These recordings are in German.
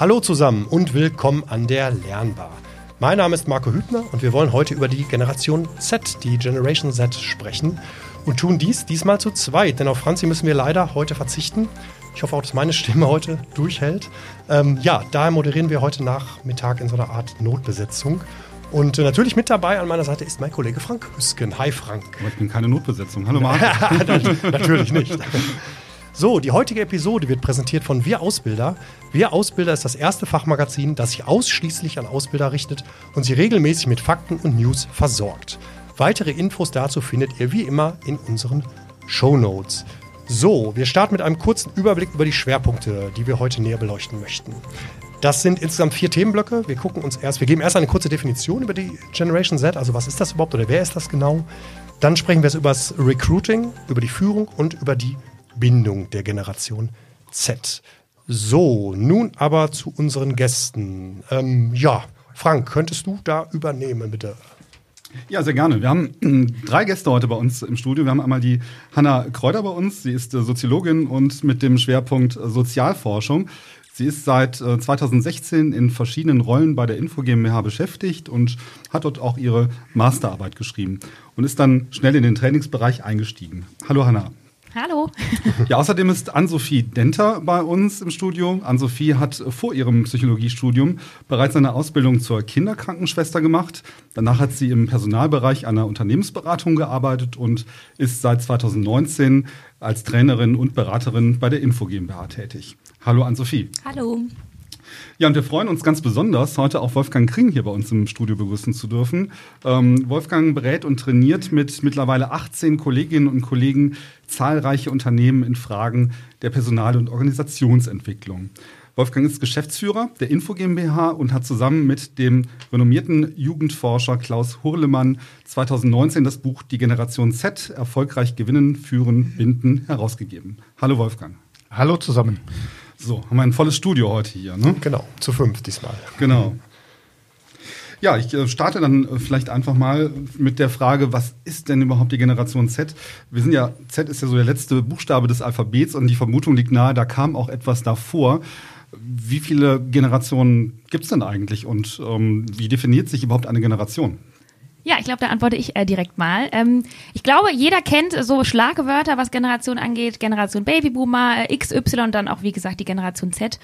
Hallo zusammen und willkommen an der Lernbar. Mein Name ist Marco Hübner und wir wollen heute über die Generation Z, die Generation Z, sprechen und tun dies diesmal zu zweit, denn auf Franzi müssen wir leider heute verzichten. Ich hoffe auch, dass meine Stimme heute durchhält. Ähm, ja, daher moderieren wir heute Nachmittag in so einer Art Notbesetzung. Und äh, natürlich mit dabei an meiner Seite ist mein Kollege Frank Hüsken. Hi Frank. Aber ich bin keine Notbesetzung. Hallo Marco. natürlich nicht. So, die heutige Episode wird präsentiert von Wir Ausbilder. Wir Ausbilder ist das erste Fachmagazin, das sich ausschließlich an Ausbilder richtet und sie regelmäßig mit Fakten und News versorgt. Weitere Infos dazu findet ihr wie immer in unseren Show Notes. So, wir starten mit einem kurzen Überblick über die Schwerpunkte, die wir heute näher beleuchten möchten. Das sind insgesamt vier Themenblöcke. Wir gucken uns erst, wir geben erst eine kurze Definition über die Generation Z, also was ist das überhaupt oder wer ist das genau? Dann sprechen wir über das Recruiting, über die Führung und über die Bindung der Generation Z. So, nun aber zu unseren Gästen. Ähm, ja, Frank, könntest du da übernehmen, bitte? Ja, sehr gerne. Wir haben äh, drei Gäste heute bei uns im Studio. Wir haben einmal die Hanna Kräuter bei uns. Sie ist äh, Soziologin und mit dem Schwerpunkt äh, Sozialforschung. Sie ist seit 2016 in verschiedenen Rollen bei der Info GmbH beschäftigt und hat dort auch ihre Masterarbeit geschrieben und ist dann schnell in den Trainingsbereich eingestiegen. Hallo Hanna. Hallo. Ja, außerdem ist Ann-Sophie Denter bei uns im Studio. Ann-Sophie hat vor ihrem Psychologiestudium bereits eine Ausbildung zur Kinderkrankenschwester gemacht. Danach hat sie im Personalbereich einer Unternehmensberatung gearbeitet und ist seit 2019 als Trainerin und Beraterin bei der Info GmbH tätig. Hallo Ann-Sophie. Hallo. Ja, und wir freuen uns ganz besonders, heute auch Wolfgang Kring hier bei uns im Studio begrüßen zu dürfen. Ähm, Wolfgang berät und trainiert mit mittlerweile 18 Kolleginnen und Kollegen zahlreiche Unternehmen in Fragen der Personal- und Organisationsentwicklung. Wolfgang ist Geschäftsführer der Info GmbH und hat zusammen mit dem renommierten Jugendforscher Klaus Hurlemann 2019 das Buch Die Generation Z erfolgreich gewinnen, führen, binden herausgegeben. Hallo Wolfgang. Hallo zusammen. So, haben wir ein volles Studio heute hier, ne? Genau, zu fünf diesmal. Genau. Ja, ich äh, starte dann äh, vielleicht einfach mal mit der Frage, was ist denn überhaupt die Generation Z? Wir sind ja, Z ist ja so der letzte Buchstabe des Alphabets und die Vermutung liegt nahe, da kam auch etwas davor. Wie viele Generationen gibt es denn eigentlich und ähm, wie definiert sich überhaupt eine Generation? Ja, ich glaube, da antworte ich äh, direkt mal. Ähm, ich glaube, jeder kennt so Schlagwörter, was Generation angeht. Generation Babyboomer, äh, XY und dann auch, wie gesagt, die Generation Z.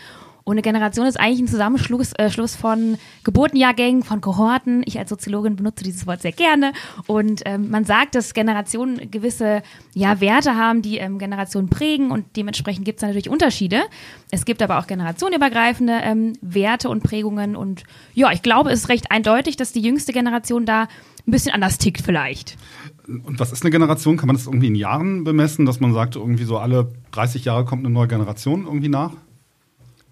Und eine Generation ist eigentlich ein Zusammenschluss äh, Schluss von Geburtenjahrgängen, von Kohorten. Ich als Soziologin benutze dieses Wort sehr gerne. Und ähm, man sagt, dass Generationen gewisse ja, Werte haben, die ähm, Generationen prägen und dementsprechend gibt es natürlich Unterschiede. Es gibt aber auch generationenübergreifende ähm, Werte und Prägungen. Und ja, ich glaube, es ist recht eindeutig, dass die jüngste Generation da ein bisschen anders tickt vielleicht. Und was ist eine Generation? Kann man das irgendwie in Jahren bemessen, dass man sagt, irgendwie so alle 30 Jahre kommt eine neue Generation irgendwie nach?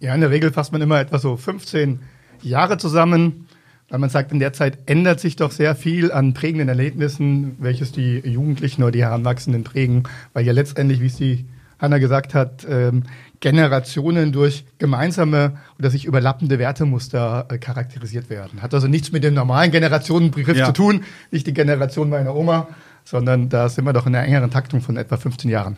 Ja, in der Regel fasst man immer etwa so 15 Jahre zusammen, weil man sagt, in der Zeit ändert sich doch sehr viel an prägenden Erlebnissen, welches die Jugendlichen oder die Heranwachsenden prägen, weil ja letztendlich, wie es die Hanna gesagt hat, ähm, Generationen durch gemeinsame oder sich überlappende Wertemuster äh, charakterisiert werden. Hat also nichts mit dem normalen Generationenbegriff ja. zu tun, nicht die Generation meiner Oma, sondern da sind wir doch in einer engeren Taktung von etwa 15 Jahren.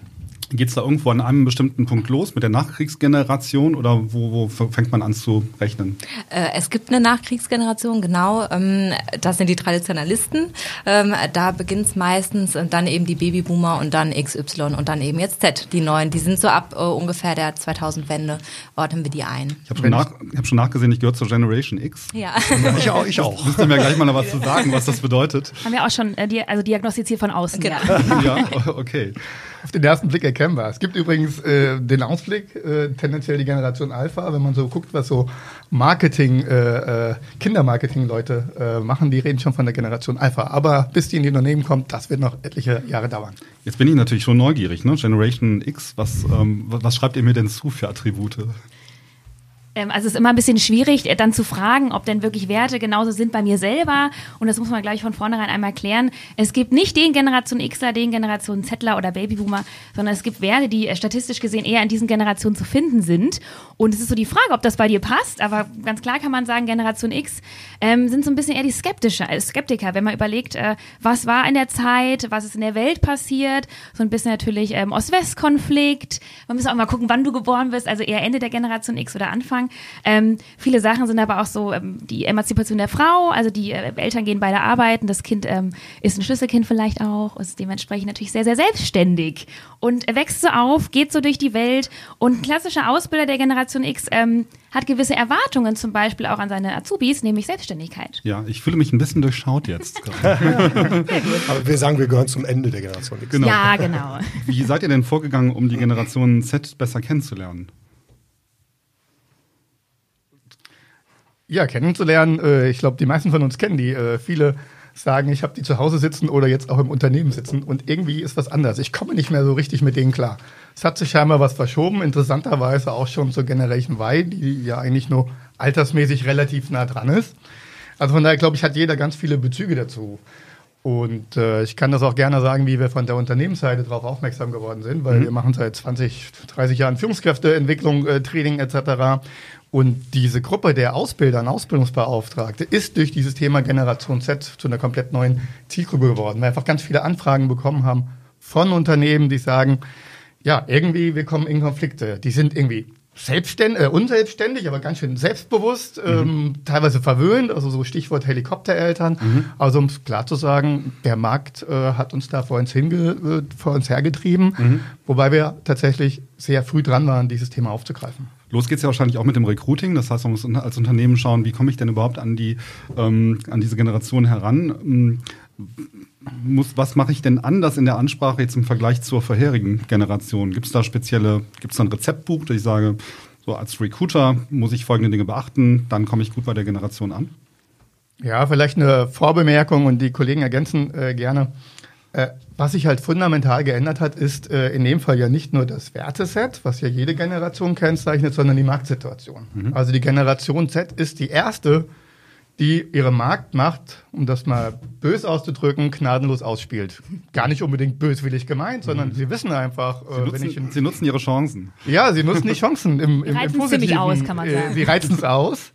Geht es da irgendwo an einem bestimmten Punkt los mit der Nachkriegsgeneration oder wo, wo fängt man an zu rechnen? Äh, es gibt eine Nachkriegsgeneration, genau. Ähm, das sind die Traditionalisten. Ähm, da beginnt es meistens und dann eben die Babyboomer und dann XY und dann eben jetzt Z, die neuen. Die sind so ab äh, ungefähr der 2000-Wende, ordnen wir die ein. Ich habe schon, nach, hab schon nachgesehen, ich gehöre zur Generation X. Ja. ja ich auch. Ich auch. Müsst ihr mir gleich mal noch was zu sagen, was das bedeutet? Haben wir auch schon äh, also diagnostiziert von außen. Genau. ja, okay auf den ersten Blick erkennbar. Es gibt übrigens äh, den Ausblick, äh, tendenziell die Generation Alpha, wenn man so guckt, was so Marketing, äh, äh, Kindermarketing-Leute äh, machen, die reden schon von der Generation Alpha. Aber bis die in die Unternehmen kommt, das wird noch etliche Jahre dauern. Jetzt bin ich natürlich schon neugierig, ne? Generation X, was, ähm, was schreibt ihr mir denn zu für Attribute? Ähm, also es ist immer ein bisschen schwierig, äh, dann zu fragen, ob denn wirklich Werte genauso sind bei mir selber. Und das muss man gleich von vornherein einmal klären. Es gibt nicht den Generation Xler, den Generation Zettler oder Babyboomer, sondern es gibt Werte, die äh, statistisch gesehen eher in diesen Generationen zu finden sind. Und es ist so die Frage, ob das bei dir passt. Aber ganz klar kann man sagen, Generation X ähm, sind so ein bisschen eher die Skeptischer, äh, Skeptiker, wenn man überlegt, äh, was war in der Zeit, was ist in der Welt passiert. So ein bisschen natürlich ähm, Ost-West-Konflikt. Man muss auch mal gucken, wann du geboren bist, also eher Ende der Generation X oder Anfang. Sagen. Ähm, viele Sachen sind aber auch so ähm, die Emanzipation der Frau, also die äh, Eltern gehen beide arbeiten, das Kind ähm, ist ein Schlüsselkind vielleicht auch, ist dementsprechend natürlich sehr, sehr selbstständig und wächst so auf, geht so durch die Welt und ein klassischer Ausbilder der Generation X ähm, hat gewisse Erwartungen zum Beispiel auch an seine Azubis, nämlich Selbstständigkeit. Ja, ich fühle mich ein bisschen durchschaut jetzt. Aber wir sagen, wir gehören zum Ende der Generation X. Genau. Ja, genau. Wie seid ihr denn vorgegangen, um die Generation Z besser kennenzulernen? Ja, kennenzulernen. Äh, ich glaube, die meisten von uns kennen die. Äh, viele sagen, ich habe die zu Hause sitzen oder jetzt auch im Unternehmen sitzen und irgendwie ist was anders. Ich komme nicht mehr so richtig mit denen klar. Es hat sich scheinbar was verschoben, interessanterweise auch schon zur Generation Y, die ja eigentlich nur altersmäßig relativ nah dran ist. Also von daher glaube ich, hat jeder ganz viele Bezüge dazu. Und äh, ich kann das auch gerne sagen, wie wir von der Unternehmensseite darauf aufmerksam geworden sind, weil mhm. wir machen seit 20, 30 Jahren Führungskräfteentwicklung, äh, Training etc. Und diese Gruppe der Ausbilder und Ausbildungsbeauftragte ist durch dieses Thema Generation Z zu einer komplett neuen Zielgruppe geworden, weil wir einfach ganz viele Anfragen bekommen haben von Unternehmen, die sagen, ja, irgendwie, wir kommen in Konflikte. Die sind irgendwie selbstständig, äh, unselbstständig, aber ganz schön selbstbewusst, mhm. ähm, teilweise verwöhnt, also so Stichwort Helikoptereltern. Mhm. Also um es klar zu sagen, der Markt äh, hat uns da vor uns, hinge, äh, vor uns hergetrieben, mhm. wobei wir tatsächlich sehr früh dran waren, dieses Thema aufzugreifen. Los geht es ja wahrscheinlich auch mit dem Recruiting. Das heißt, man muss als Unternehmen schauen, wie komme ich denn überhaupt an, die, ähm, an diese Generation heran. Muss, was mache ich denn anders in der Ansprache jetzt im Vergleich zur vorherigen Generation? Gibt es da spezielle, gibt es da ein Rezeptbuch, dass ich sage, so als Recruiter muss ich folgende Dinge beachten, dann komme ich gut bei der Generation an? Ja, vielleicht eine Vorbemerkung und die Kollegen ergänzen äh, gerne. Äh, was sich halt fundamental geändert hat, ist äh, in dem Fall ja nicht nur das Werteset, was ja jede Generation kennzeichnet, sondern die Marktsituation. Mhm. Also die Generation Z ist die erste, die ihre Marktmacht, um das mal bös auszudrücken, gnadenlos ausspielt. Gar nicht unbedingt böswillig gemeint, sondern mhm. sie wissen einfach, sie, äh, nutzen, in, sie nutzen ihre Chancen. Ja, sie nutzen die Chancen im, im, im Positiven. aus, kann man äh, sagen. Sie reizen es aus.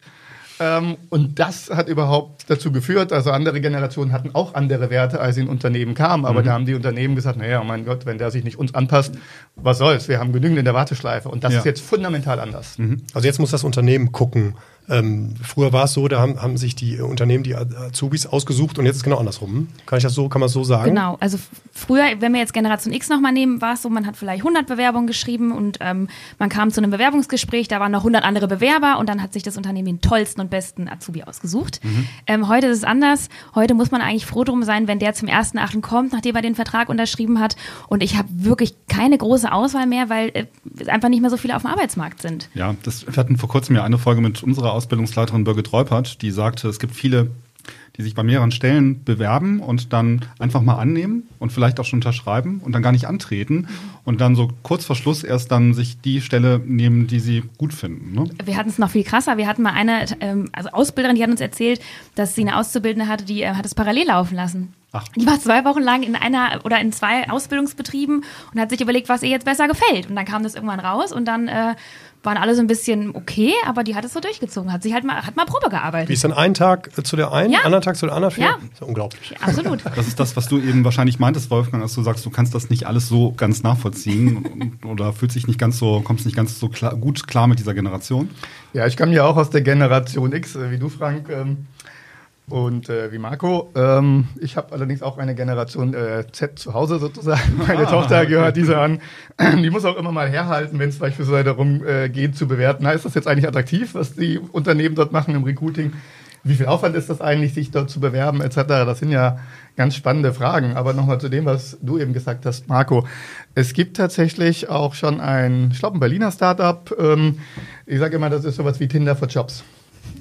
Ähm, und das hat überhaupt dazu geführt, also andere Generationen hatten auch andere Werte, als sie in Unternehmen kamen, aber mhm. da haben die Unternehmen gesagt, naja, oh mein Gott, wenn der sich nicht uns anpasst, was soll's, wir haben genügend in der Warteschleife und das ja. ist jetzt fundamental anders. Mhm. Also jetzt muss das Unternehmen gucken, ähm, früher war es so, da haben, haben sich die Unternehmen die Azubis ausgesucht und jetzt ist es genau andersrum. Kann ich das so, kann man so sagen? Genau, also früher, wenn wir jetzt Generation X nochmal nehmen, war es so, man hat vielleicht 100 Bewerbungen geschrieben und ähm, man kam zu einem Bewerbungsgespräch, da waren noch 100 andere Bewerber und dann hat sich das Unternehmen den tollsten und besten Azubi ausgesucht. Mhm. Ähm, heute ist es anders. Heute muss man eigentlich froh drum sein, wenn der zum ersten Achten kommt, nachdem er den Vertrag unterschrieben hat und ich habe wirklich keine große Auswahl mehr, weil äh, einfach nicht mehr so viele auf dem Arbeitsmarkt sind. Ja, das, wir hatten vor kurzem ja eine Folge mit unserer Ausbildungsleiterin Birgit Reupert, die sagte, es gibt viele, die sich bei mehreren Stellen bewerben und dann einfach mal annehmen und vielleicht auch schon unterschreiben und dann gar nicht antreten und dann so kurz vor Schluss erst dann sich die Stelle nehmen, die sie gut finden. Ne? Wir hatten es noch viel krasser. Wir hatten mal eine ähm, also Ausbilderin, die hat uns erzählt, dass sie eine Auszubildende hatte, die äh, hat es parallel laufen lassen. Ach. Die war zwei Wochen lang in einer oder in zwei Ausbildungsbetrieben und hat sich überlegt, was ihr jetzt besser gefällt. Und dann kam das irgendwann raus und dann äh, waren alle so ein bisschen okay, aber die hat es so durchgezogen, hat sich halt mal, hat mal Probe gearbeitet. Wie ist dann ein Tag zu der einen, ja. anderen Tag zu der anderen? Ja. Das ist unglaublich. absolut. Das ist das, was du eben wahrscheinlich meintest, Wolfgang, dass du sagst, du kannst das nicht alles so ganz nachvollziehen oder fühlt sich nicht ganz so, kommst nicht ganz so klar, gut klar mit dieser Generation. Ja, ich komme ja auch aus der Generation X, äh, wie du, Frank. Ähm und äh, wie Marco. Ähm, ich habe allerdings auch eine Generation äh, Z zu Hause sozusagen. Meine ah, Tochter gehört dieser an. Die muss auch immer mal herhalten, wenn es beispielsweise darum äh, geht zu bewerten, na, ist das jetzt eigentlich attraktiv, was die Unternehmen dort machen im Recruiting? Wie viel Aufwand ist das eigentlich, sich dort zu bewerben etc.? Das sind ja ganz spannende Fragen. Aber nochmal zu dem, was du eben gesagt hast, Marco. Es gibt tatsächlich auch schon ein, ich glaube, ein Berliner Startup. Ähm, ich sage immer, das ist sowas wie Tinder for Jobs.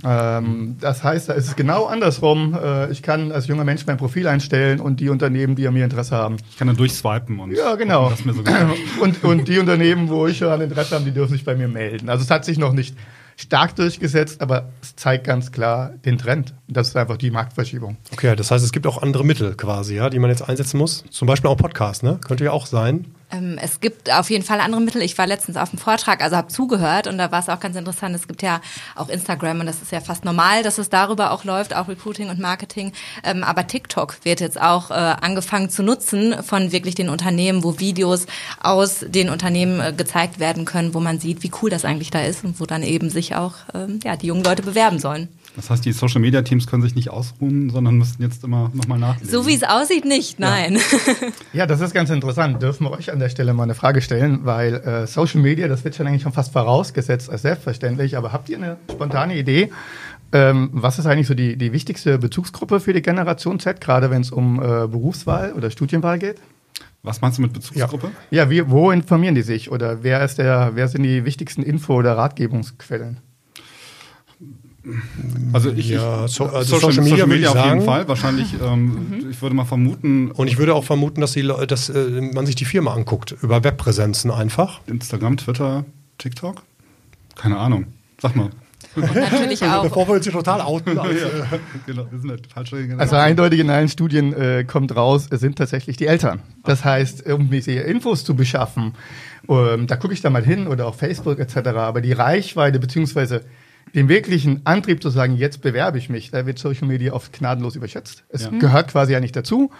Ähm, das heißt, da ist es genau andersrum. Äh, ich kann als junger Mensch mein Profil einstellen und die Unternehmen, die an mir Interesse haben. Ich kann dann durchswipen und ja, genau. Gucken, so und, und die Unternehmen, wo ich an Interesse habe, die dürfen sich bei mir melden. Also es hat sich noch nicht stark durchgesetzt, aber es zeigt ganz klar den Trend. Das ist einfach die Marktverschiebung. Okay, das heißt, es gibt auch andere Mittel quasi, ja, die man jetzt einsetzen muss. Zum Beispiel auch Podcast, ne? Könnte ja auch sein. Ähm, es gibt auf jeden Fall andere Mittel. Ich war letztens auf einem Vortrag, also habe zugehört und da war es auch ganz interessant. Es gibt ja auch Instagram und das ist ja fast normal, dass es darüber auch läuft, auch Recruiting und Marketing. Ähm, aber TikTok wird jetzt auch äh, angefangen zu nutzen von wirklich den Unternehmen, wo Videos aus den Unternehmen äh, gezeigt werden können, wo man sieht, wie cool das eigentlich da ist und wo dann eben sich auch ähm, ja, die jungen Leute bewerben sollen. Das heißt, die Social Media Teams können sich nicht ausruhen, sondern müssen jetzt immer nochmal nachlesen. So wie es aussieht, nicht, nein. Ja. ja. das ist ganz interessant. Dürfen wir euch an der Stelle mal eine Frage stellen, weil äh, Social Media, das wird schon eigentlich schon fast vorausgesetzt als selbstverständlich, aber habt ihr eine spontane Idee? Ähm, was ist eigentlich so die, die wichtigste Bezugsgruppe für die Generation Z, gerade wenn es um äh, Berufswahl oder Studienwahl geht? Was meinst du mit Bezugsgruppe? Ja, ja wie, wo informieren die sich oder wer ist der, wer sind die wichtigsten Info- oder Ratgebungsquellen? Also ich, ja, so, also Social, Social, Media, Social Media auf sagen. jeden Fall. Wahrscheinlich, ähm, mhm. ich würde mal vermuten. Und ich würde auch vermuten, dass, die, dass äh, man sich die Firma anguckt, über Webpräsenzen einfach. Instagram, Twitter, TikTok? Keine Ahnung. Sag mal. Und natürlich auch. Bevor wir uns hier total outen. Als, ja, genau, wir sind halt also eindeutig in allen Studien äh, kommt raus, es sind tatsächlich die Eltern. Das heißt, um diese Infos zu beschaffen, ähm, da gucke ich da mal hin oder auf Facebook etc. Aber die Reichweite beziehungsweise den wirklichen Antrieb zu sagen, jetzt bewerbe ich mich, da wird Social Media oft gnadenlos überschätzt. Es ja. gehört quasi ja nicht dazu.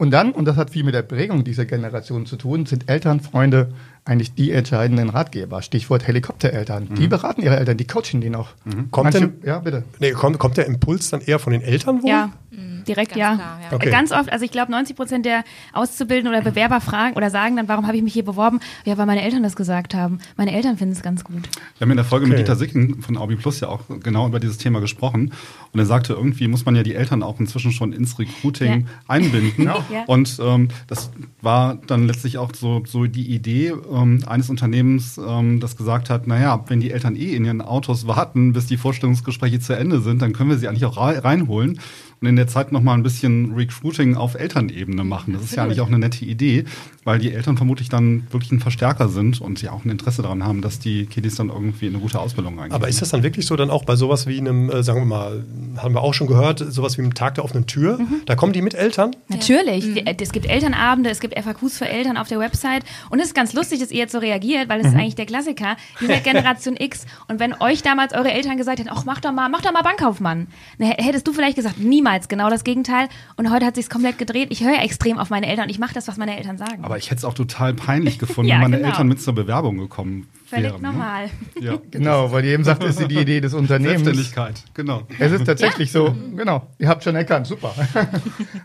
Und dann, und das hat viel mit der Prägung dieser Generation zu tun, sind Eltern, Freunde eigentlich die entscheidenden Ratgeber. Stichwort Helikoptereltern. Mhm. Die beraten ihre Eltern, die coachen die noch. Mhm. Kommt, Manche, denn, ja, bitte. Nee, kommt, kommt der Impuls dann eher von den Eltern wohl? Ja. Mhm. Direkt Ganz ja. Klar, ja. Okay. Ganz oft, also ich glaube 90 Prozent der Auszubildenden oder Bewerber fragen oder sagen dann, warum habe ich mich hier beworben? Ja, weil meine Eltern das gesagt haben. Meine Eltern finden es ganz gut. Wir haben in der Folge okay. mit Dieter Sicken von Aubi Plus ja auch genau über dieses Thema gesprochen. Und er sagte, irgendwie muss man ja die Eltern auch inzwischen schon ins Recruiting ja. einbinden. ja. Und ähm, das war dann letztlich auch so, so die Idee ähm, eines Unternehmens, ähm, das gesagt hat, naja, wenn die Eltern eh in ihren Autos warten, bis die Vorstellungsgespräche zu Ende sind, dann können wir sie eigentlich auch reinholen und in der Zeit nochmal ein bisschen Recruiting auf Elternebene machen. Das ist ja eigentlich auch eine nette Idee, weil die Eltern vermutlich dann wirklich ein Verstärker sind und sie auch ein Interesse daran haben, dass die Kiddies dann irgendwie in eine gute Ausbildung reingehen. Aber ist das dann wirklich so dann auch bei sowas wie einem, äh, sagen wir mal, haben wir auch schon gehört, sowas wie einem Tag der offenen Tür? Mhm. Da kommen die mit Eltern? Natürlich. Mhm. Es gibt Elternabende, es gibt FAQs für Eltern auf der Website und es ist ganz lustig, dass ihr jetzt so reagiert, weil es mhm. ist eigentlich der Klassiker. Ihr seid Generation X und wenn euch damals eure Eltern gesagt hätten, ach mach doch mal, mach doch mal Bankkaufmann, dann hättest du vielleicht gesagt, niemals genau das Gegenteil. Und heute hat sich komplett gedreht. Ich höre extrem auf meine Eltern und ich mache das, was meine Eltern sagen. Aber ich hätte es auch total peinlich gefunden, ja, wenn meine genau. Eltern mit zur Bewerbung gekommen Völlig wären. Völlig ne? normal. Ne? Ja. Genau, weil ihr eben sagt, ist die Idee des Unternehmens. Selbstständigkeit, genau. Es ist tatsächlich ja. so, genau, ihr habt schon erkannt, super.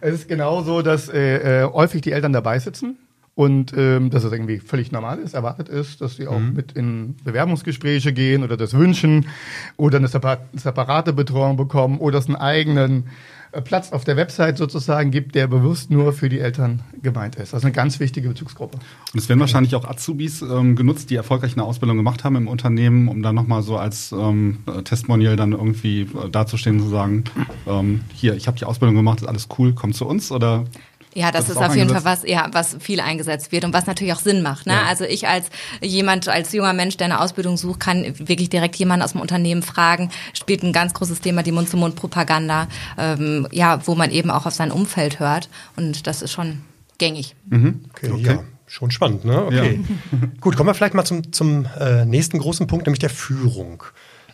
es ist genau so, dass äh, äh, häufig die Eltern dabei sitzen und ähm, dass es irgendwie völlig normal ist, erwartet ist, dass sie auch mhm. mit in Bewerbungsgespräche gehen oder das wünschen oder eine separate Betreuung bekommen oder es einen eigenen Platz auf der Website sozusagen gibt, der bewusst nur für die Eltern gemeint ist. Also eine ganz wichtige Bezugsgruppe. Und es werden wahrscheinlich auch Azubis ähm, genutzt, die erfolgreich eine Ausbildung gemacht haben im Unternehmen, um dann nochmal so als ähm, Testimonial dann irgendwie äh, dazustehen zu sagen, ähm, hier, ich habe die Ausbildung gemacht, ist alles cool, komm zu uns oder ja, das, das ist, ist auf jeden Fall was, ja, was viel eingesetzt wird und was natürlich auch Sinn macht. Ne? Ja. Also ich als jemand, als junger Mensch, der eine Ausbildung sucht, kann wirklich direkt jemanden aus dem Unternehmen fragen. Spielt ein ganz großes Thema die Mund-zu-Mund-Propaganda, ähm, ja, wo man eben auch auf sein Umfeld hört und das ist schon gängig. Mhm. Okay, okay. Ja. Schon spannend, ne? Okay. Ja. Gut, kommen wir vielleicht mal zum, zum äh, nächsten großen Punkt, nämlich der Führung.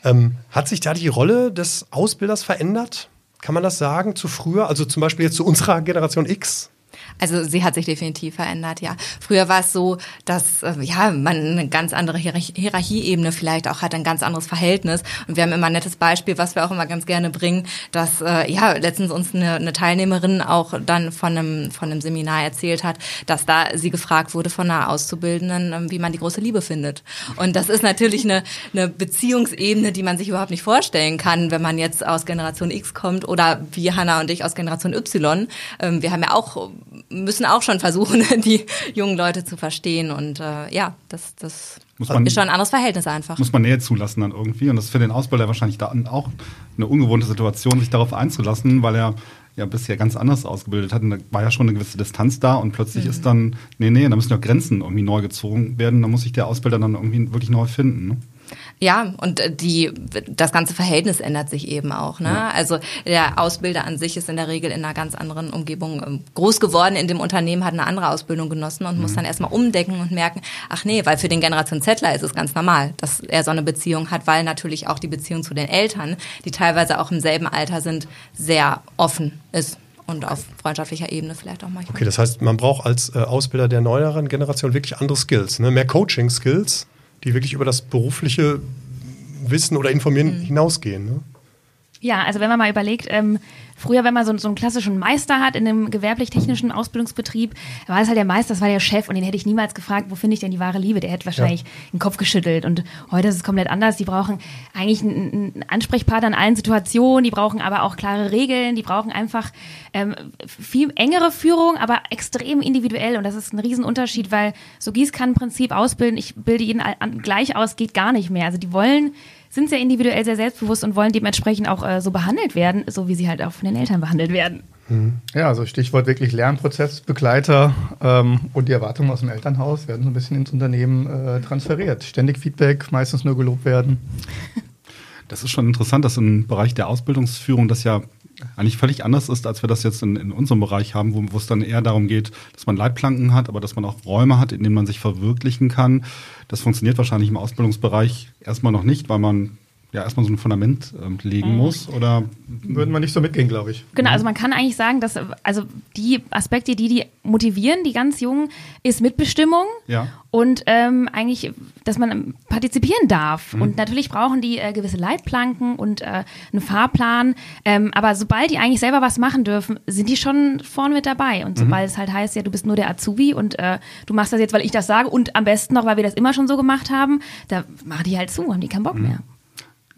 Ähm, hat sich da die Rolle des Ausbilders verändert? Kann man das sagen zu früher? Also zum Beispiel jetzt zu unserer Generation X? Also sie hat sich definitiv verändert, ja. Früher war es so, dass äh, ja man eine ganz andere Hierarchieebene vielleicht auch hat, ein ganz anderes Verhältnis. Und wir haben immer ein nettes Beispiel, was wir auch immer ganz gerne bringen, dass äh, ja letztens uns eine, eine Teilnehmerin auch dann von einem von einem Seminar erzählt hat, dass da sie gefragt wurde von einer Auszubildenden, ähm, wie man die große Liebe findet. Und das ist natürlich eine, eine Beziehungsebene, die man sich überhaupt nicht vorstellen kann, wenn man jetzt aus Generation X kommt oder wie Hannah und ich aus Generation Y. Ähm, wir haben ja auch müssen auch schon versuchen, die jungen Leute zu verstehen. Und äh, ja, das, das man, ist schon ein anderes Verhältnis einfach. Muss man Nähe zulassen dann irgendwie. Und das ist für den Ausbilder wahrscheinlich da auch eine ungewohnte Situation, sich darauf einzulassen, weil er ja bisher ganz anders ausgebildet hat. Und da war ja schon eine gewisse Distanz da und plötzlich mhm. ist dann, nee, nee, da müssen ja Grenzen irgendwie neu gezogen werden. Da muss sich der Ausbilder dann irgendwie wirklich neu finden. Ne? Ja, und äh, die, das ganze Verhältnis ändert sich eben auch. Ne? Ja. Also der Ausbilder an sich ist in der Regel in einer ganz anderen Umgebung ähm, groß geworden in dem Unternehmen, hat eine andere Ausbildung genossen und mhm. muss dann erstmal umdecken und merken, ach nee, weil für den Generation Zettler ist es ganz normal, dass er so eine Beziehung hat, weil natürlich auch die Beziehung zu den Eltern, die teilweise auch im selben Alter sind, sehr offen ist und auf freundschaftlicher Ebene vielleicht auch manchmal. Okay, das heißt, man braucht als äh, Ausbilder der neueren Generation wirklich andere Skills, ne? mehr Coaching-Skills, die wirklich über das berufliche Wissen oder Informieren mhm. hinausgehen. Ne? Ja, also wenn man mal überlegt, ähm, früher, wenn man so, so, einen klassischen Meister hat in einem gewerblich-technischen Ausbildungsbetrieb, war es halt der Meister, das war der Chef und den hätte ich niemals gefragt, wo finde ich denn die wahre Liebe? Der hätte wahrscheinlich ja. den Kopf geschüttelt und heute ist es komplett anders. Die brauchen eigentlich einen, einen Ansprechpartner in allen Situationen, die brauchen aber auch klare Regeln, die brauchen einfach ähm, viel engere Führung, aber extrem individuell und das ist ein Riesenunterschied, weil so Gießkannenprinzip ausbilden, ich bilde jeden gleich aus, geht gar nicht mehr. Also die wollen sind sehr individuell, sehr selbstbewusst und wollen dementsprechend auch äh, so behandelt werden, so wie sie halt auch von den Eltern behandelt werden. Mhm. Ja, also Stichwort wirklich Lernprozessbegleiter ähm, und die Erwartungen aus dem Elternhaus werden so ein bisschen ins Unternehmen äh, transferiert. Ständig Feedback, meistens nur gelobt werden. Das ist schon interessant, dass im Bereich der Ausbildungsführung das ja eigentlich völlig anders ist, als wir das jetzt in, in unserem Bereich haben, wo, es dann eher darum geht, dass man Leitplanken hat, aber dass man auch Räume hat, in denen man sich verwirklichen kann. Das funktioniert wahrscheinlich im Ausbildungsbereich erstmal noch nicht, weil man ja erstmal so ein Fundament ähm, legen mhm. muss oder würden wir nicht so mitgehen, glaube ich. Genau, also man kann eigentlich sagen, dass also die Aspekte, die die motivieren, die ganz Jungen, ist Mitbestimmung ja. und ähm, eigentlich, dass man partizipieren darf. Mhm. Und natürlich brauchen die äh, gewisse Leitplanken und äh, einen Fahrplan. Ähm, aber sobald die eigentlich selber was machen dürfen, sind die schon vorne mit dabei. Und sobald mhm. es halt heißt, ja, du bist nur der Azubi und äh, du machst das jetzt, weil ich das sage und am besten noch, weil wir das immer schon so gemacht haben, da machen die halt zu, haben die keinen Bock mhm. mehr.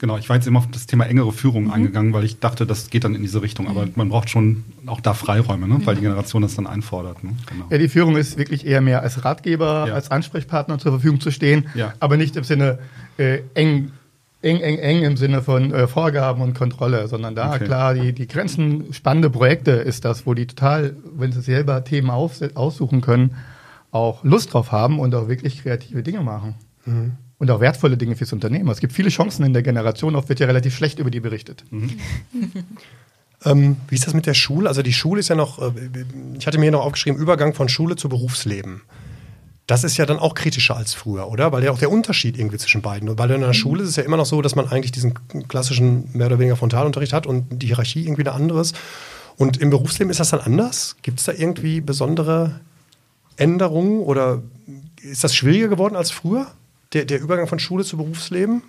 Genau, ich war jetzt immer auf das Thema engere Führung mhm. angegangen, weil ich dachte, das geht dann in diese Richtung. Aber mhm. man braucht schon auch da Freiräume, ne? weil die Generation das dann einfordert. Ne? Genau. Ja, die Führung ist wirklich eher mehr als Ratgeber, ja. als Ansprechpartner zur Verfügung zu stehen, ja. aber nicht im Sinne äh, eng eng, eng, eng im Sinne von äh, Vorgaben und Kontrolle, sondern da okay. klar, die, die Grenzen spannende Projekte ist das, wo die total, wenn sie selber Themen auf, aussuchen können, auch Lust drauf haben und auch wirklich kreative Dinge machen. Mhm und auch wertvolle Dinge fürs Unternehmen. Es gibt viele Chancen in der Generation, oft wird ja relativ schlecht über die berichtet. Mhm. ähm, wie ist das mit der Schule? Also die Schule ist ja noch, äh, ich hatte mir hier noch aufgeschrieben, Übergang von Schule zu Berufsleben. Das ist ja dann auch kritischer als früher, oder? Weil ja auch der Unterschied irgendwie zwischen beiden. Und weil in der mhm. Schule ist es ja immer noch so, dass man eigentlich diesen klassischen mehr oder weniger Frontalunterricht hat und die Hierarchie irgendwie eine andere ist. Und im Berufsleben ist das dann anders? Gibt es da irgendwie besondere Änderungen oder ist das schwieriger geworden als früher? Der, der Übergang von Schule zu Berufsleben?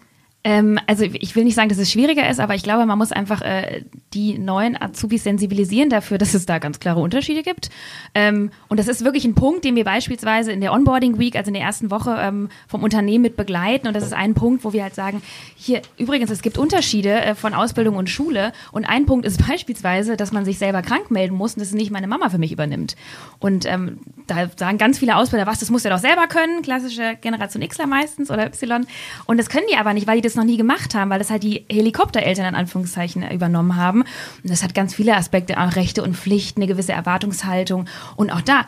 Ähm, also ich will nicht sagen, dass es schwieriger ist, aber ich glaube, man muss einfach äh, die neuen Azubis sensibilisieren dafür, dass es da ganz klare Unterschiede gibt. Ähm, und das ist wirklich ein Punkt, den wir beispielsweise in der Onboarding Week, also in der ersten Woche ähm, vom Unternehmen mit begleiten. Und das ist ein Punkt, wo wir halt sagen, hier übrigens, es gibt Unterschiede äh, von Ausbildung und Schule. Und ein Punkt ist beispielsweise, dass man sich selber krank melden muss und das nicht meine Mama für mich übernimmt. Und ähm, da sagen ganz viele Ausbilder, was, das muss er doch selber können, klassische Generation Xler meistens oder Y. Und das können die aber nicht, weil die das noch nie gemacht haben, weil das halt die Helikoptereltern in Anführungszeichen übernommen haben. Und das hat ganz viele Aspekte, auch Rechte und Pflichten, eine gewisse Erwartungshaltung. Und auch da,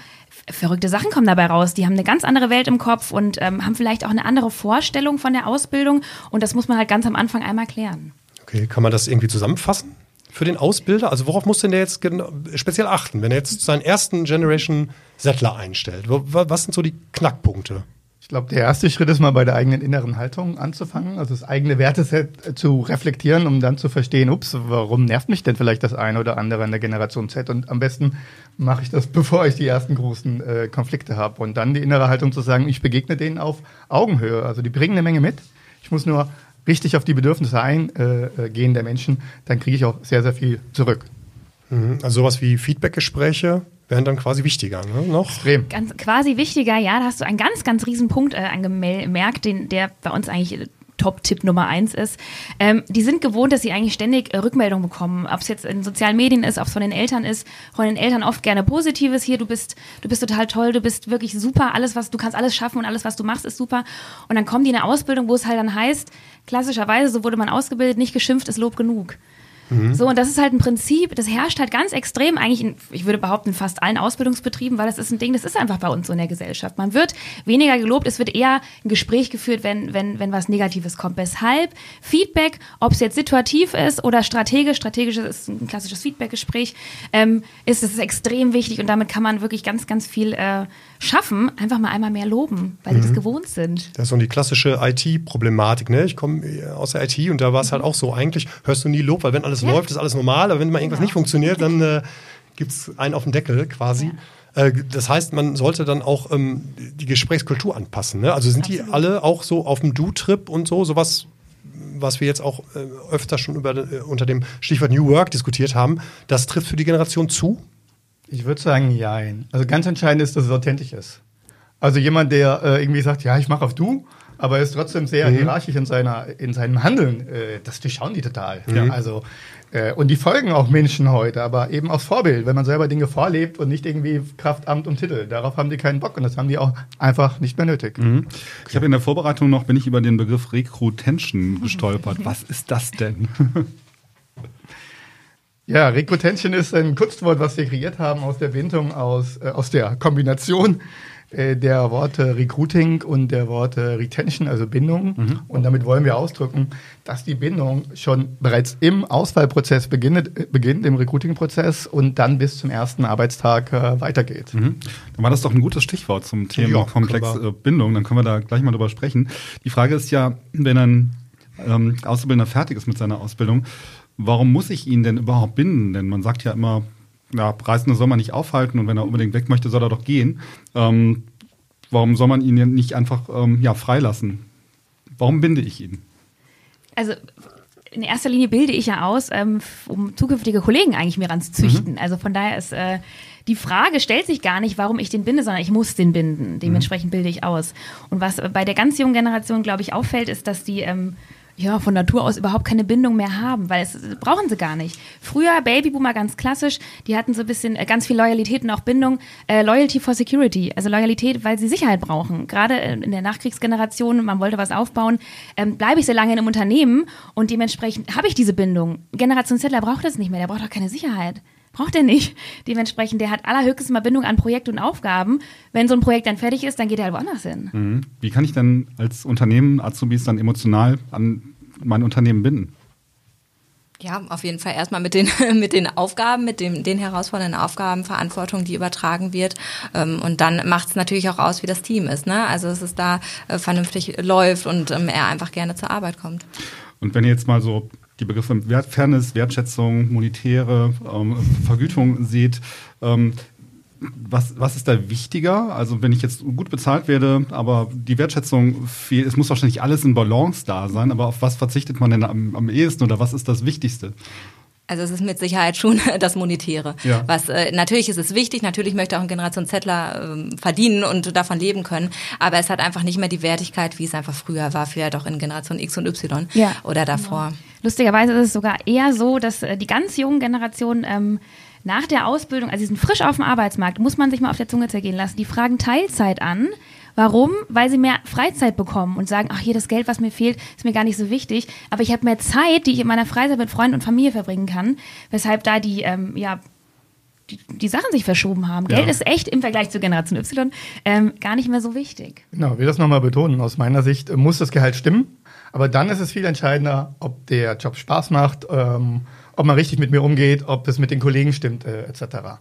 verrückte Sachen kommen dabei raus. Die haben eine ganz andere Welt im Kopf und ähm, haben vielleicht auch eine andere Vorstellung von der Ausbildung. Und das muss man halt ganz am Anfang einmal klären. Okay, kann man das irgendwie zusammenfassen? Für den Ausbilder? Also worauf muss denn der jetzt speziell achten, wenn er jetzt seinen ersten Generation Settler einstellt? Was sind so die Knackpunkte? Ich glaube, der erste Schritt ist mal bei der eigenen inneren Haltung anzufangen, also das eigene Werteset zu reflektieren, um dann zu verstehen, ups, warum nervt mich denn vielleicht das eine oder andere in der Generation Z? Und am besten mache ich das, bevor ich die ersten großen äh, Konflikte habe. Und dann die innere Haltung zu sagen, ich begegne denen auf Augenhöhe. Also die bringen eine Menge mit. Ich muss nur richtig auf die Bedürfnisse eingehen äh, äh der Menschen, dann kriege ich auch sehr, sehr viel zurück. Mhm. Also sowas wie Feedbackgespräche wären dann quasi wichtiger, ne? Noch? Extrem. Ganz, quasi wichtiger, ja, da hast du einen ganz, ganz riesen Punkt äh, angemerkt, den, der bei uns eigentlich äh, Top-Tipp Nummer eins ist. Ähm, die sind gewohnt, dass sie eigentlich ständig äh, Rückmeldung bekommen. Ob es jetzt in sozialen Medien ist, ob es von den Eltern ist. Von den Eltern oft gerne Positives. Hier, du bist, du bist total toll, du bist wirklich super. Alles, was du kannst, alles schaffen und alles, was du machst, ist super. Und dann kommen die in eine Ausbildung, wo es halt dann heißt, klassischerweise, so wurde man ausgebildet, nicht geschimpft ist Lob genug. So, und das ist halt ein Prinzip, das herrscht halt ganz extrem eigentlich in, ich würde behaupten, fast allen Ausbildungsbetrieben, weil das ist ein Ding, das ist einfach bei uns so in der Gesellschaft. Man wird weniger gelobt, es wird eher ein Gespräch geführt, wenn, wenn, wenn was Negatives kommt. Weshalb Feedback, ob es jetzt situativ ist oder strategisch, strategisch ist ein klassisches Feedbackgespräch, ähm, ist es extrem wichtig und damit kann man wirklich ganz, ganz viel äh, schaffen, einfach mal einmal mehr loben, weil die das gewohnt sind. Das ist so die klassische IT-Problematik. Ne? Ich komme aus der IT und da war es halt auch so. Eigentlich hörst du nie Lob, weil wenn alles Ja. läuft, ist alles normal. Aber wenn mal irgendwas Genau. nicht funktioniert, dann äh, gibt es einen auf den Deckel quasi. Äh, das heißt, man sollte dann auch ähm, die Gesprächskultur anpassen. Ne? Also sind die alle auch so auf dem Du-Trip und so, sowas, was wir jetzt auch äh, öfter schon über, äh, unter dem Stichwort New Work diskutiert haben, das trifft für die Generation zu? Ich würde sagen, jein. Also ganz entscheidend ist, dass es authentisch ist. Also jemand, der äh, irgendwie sagt, ja, ich mache auf du, aber ist trotzdem sehr hierarchisch in, seiner, in seinem Handeln, äh, das durchschauen die total. Ja, also, äh, und die folgen auch Menschen heute, aber eben aus Vorbild, wenn man selber Dinge vorlebt und nicht irgendwie Kraft, Amt und Titel. Darauf haben die keinen Bock und das haben die auch einfach nicht mehr nötig. Ich habe in der Vorbereitung noch, bin ich über den Begriff Recruitention gestolpert. Was ist das denn? Ja, Recruitention ist ein Kunstwort, was wir kreiert haben aus der Bindung, aus, äh, aus der Kombination äh, der Worte Recruiting und der Worte Retention, also Bindung. Und damit wollen wir ausdrücken, dass die Bindung schon bereits im Auswahlprozess beginnt, äh, beginnt im Recruiting-Prozess und dann bis zum ersten Arbeitstag äh, weitergeht. Mhm. Dann war das doch ein gutes Stichwort zum Thema Ja, Komplex äh, Bindung. Dann können wir da gleich mal drüber sprechen. Die Frage ist ja, wenn ein ähm, Auszubildender fertig ist mit seiner Ausbildung, warum muss ich ihn denn überhaupt binden? Denn man sagt ja immer, ja, Reisende soll man nicht aufhalten und wenn er unbedingt weg möchte, soll er doch gehen. Ähm, warum soll man ihn denn nicht einfach ähm, ja, freilassen? Warum binde ich ihn? also in erster Linie bilde ich ja aus, ähm, um zukünftige Kollegen eigentlich mir ranzuzüchten. Also von daher ist äh, die Frage stellt sich gar nicht, warum ich den binde, sondern ich muss den binden. Dementsprechend bilde ich aus. Und was bei der ganz jungen Generation, glaube ich, auffällt, ist, dass die ähm, ja, von Natur aus überhaupt keine Bindung mehr haben, weil es äh, brauchen sie gar nicht. Früher Babyboomer ganz klassisch, die hatten so ein bisschen äh, ganz viel Loyalität und auch Bindung, äh, Loyalty for Security, also Loyalität, weil sie Sicherheit brauchen. Gerade äh, in der Nachkriegsgeneration, man wollte was aufbauen, ähm, bleibe ich sehr lange in einem Unternehmen und dementsprechend habe ich diese Bindung. Generation Zettler braucht das nicht mehr, der braucht doch keine Sicherheit. Braucht er nicht. Dementsprechend, der hat allerhöchstens mal Bindung an Projekte und Aufgaben. Wenn so ein Projekt dann fertig ist, dann geht er halt woanders hin. Mhm. Wie kann ich denn als Unternehmen Azubis dann emotional an mein Unternehmen binden? Ja, auf jeden Fall erstmal mit den, mit den Aufgaben, mit dem, den herausfordernden Aufgaben, Verantwortung, die übertragen wird. Ähm, Und dann macht es natürlich auch aus, wie das Team ist. Ne? Also, dass es da äh, vernünftig läuft und ähm, er einfach gerne zur Arbeit kommt. Und wenn ihr jetzt mal so die Begriffe Wert, Fairness, Wertschätzung, monetäre ähm, Vergütung seht, ähm, was, was ist da wichtiger? Also wenn ich jetzt gut bezahlt werde, aber die Wertschätzung fehlt, es muss wahrscheinlich alles in Balance da sein, aber auf was verzichtet man denn am, am ehesten oder was ist das Wichtigste? Also es ist mit Sicherheit schon das Monetäre. Ja. Was äh, natürlich ist es wichtig, natürlich möchte auch ein Generation Zettler ähm, verdienen und davon leben können, aber es hat einfach nicht mehr die Wertigkeit, wie es einfach früher war, vielleicht auch in Generation X und Y Ja. oder davor. Lustigerweise ist es sogar eher so, dass äh, die ganz jungen Generationen ähm, nach der Ausbildung, also sie sind frisch auf dem Arbeitsmarkt, muss man sich mal auf der Zunge zergehen lassen, die fragen Teilzeit an. Warum? Weil sie mehr Freizeit bekommen und sagen, ach hier, das Geld, was mir fehlt, ist mir gar nicht so wichtig, aber ich habe mehr Zeit, die ich in meiner Freizeit mit Freunden und Familie verbringen kann, weshalb da die, ähm, ja, die, die Sachen sich verschoben haben. Ja. Geld ist echt im Vergleich zur Generation Y ähm, gar nicht mehr so wichtig. Genau, ich will das nochmal betonen. Aus meiner Sicht äh, muss das Gehalt stimmen, aber dann ist es viel entscheidender, ob der Job Spaß macht, ähm, ob man richtig mit mir umgeht, ob das mit den Kollegen stimmt, äh, etc.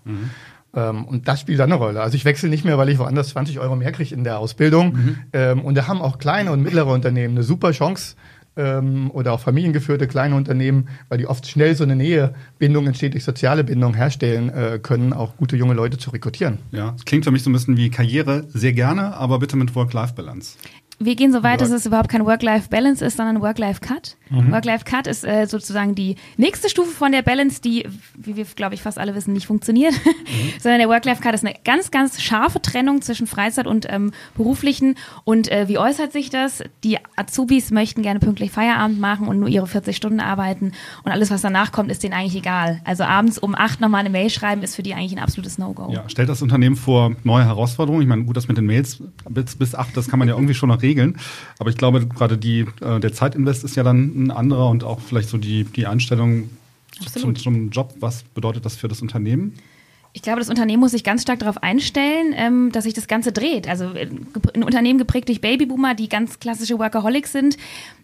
Ähm, und das spielt dann eine Rolle. Also ich wechsle nicht mehr, weil ich woanders 20 Euro mehr kriege in der Ausbildung. Ähm, und da haben auch kleine und mittlere Unternehmen eine super Chance, ähm, oder auch familiengeführte kleine Unternehmen, weil die oft schnell so eine Nähebindung entsteht, durch soziale Bindung herstellen äh, können, auch gute junge Leute zu rekrutieren. Ja, es klingt für mich so ein bisschen wie Karriere, sehr gerne, aber bitte mit Work-Life-Balance. Wir gehen so weit, dass es überhaupt kein Work-Life-Balance ist, sondern Work-Life-Cut. Work-Life-Cut ist äh, sozusagen die nächste Stufe von der Balance, die, wie wir, glaube ich, fast alle wissen, nicht funktioniert. sondern der Work-Life-Cut ist eine ganz, ganz scharfe Trennung zwischen Freizeit und ähm, beruflichen. Und äh, wie äußert sich das? Die Azubis möchten gerne pünktlich Feierabend machen und nur ihre 40 Stunden arbeiten. Und alles, was danach kommt, ist denen eigentlich egal. Also abends um acht nochmal eine Mail schreiben, ist für die eigentlich ein absolutes No-Go. Ja, stellt das Unternehmen vor neue Herausforderungen. Ich meine, gut, das mit den Mails bis, bis acht, das kann man ja irgendwie schon noch regeln. Aber ich glaube, gerade die, äh, der Zeitinvest ist ja dann ein anderer und auch vielleicht so die, die Einstellung zum, zum Job. Was bedeutet das für das Unternehmen? Ich glaube, das Unternehmen muss sich ganz stark darauf einstellen, ähm, dass sich das Ganze dreht. Also äh, ein Unternehmen geprägt durch Babyboomer, die ganz klassische Workaholics sind,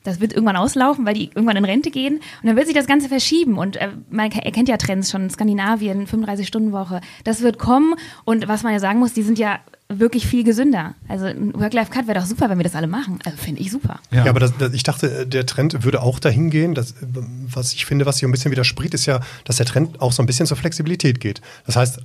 das wird irgendwann auslaufen, weil die irgendwann in Rente gehen. Und dann wird sich das Ganze verschieben. Und äh, man ke- erkennt ja Trends schon, Skandinavien, 35-Stunden-Woche. Das wird kommen. Und was man ja sagen muss, die sind ja wirklich viel gesünder. Also ein Work-Life-Cut wäre doch super, wenn wir das alle machen. Also finde ich super. Ja, aber das, das, ich dachte, der Trend würde auch dahin gehen. Dass, was ich finde, was hier ein bisschen widerspricht, ist ja, dass der Trend auch so ein bisschen zur Flexibilität geht. Das heißt,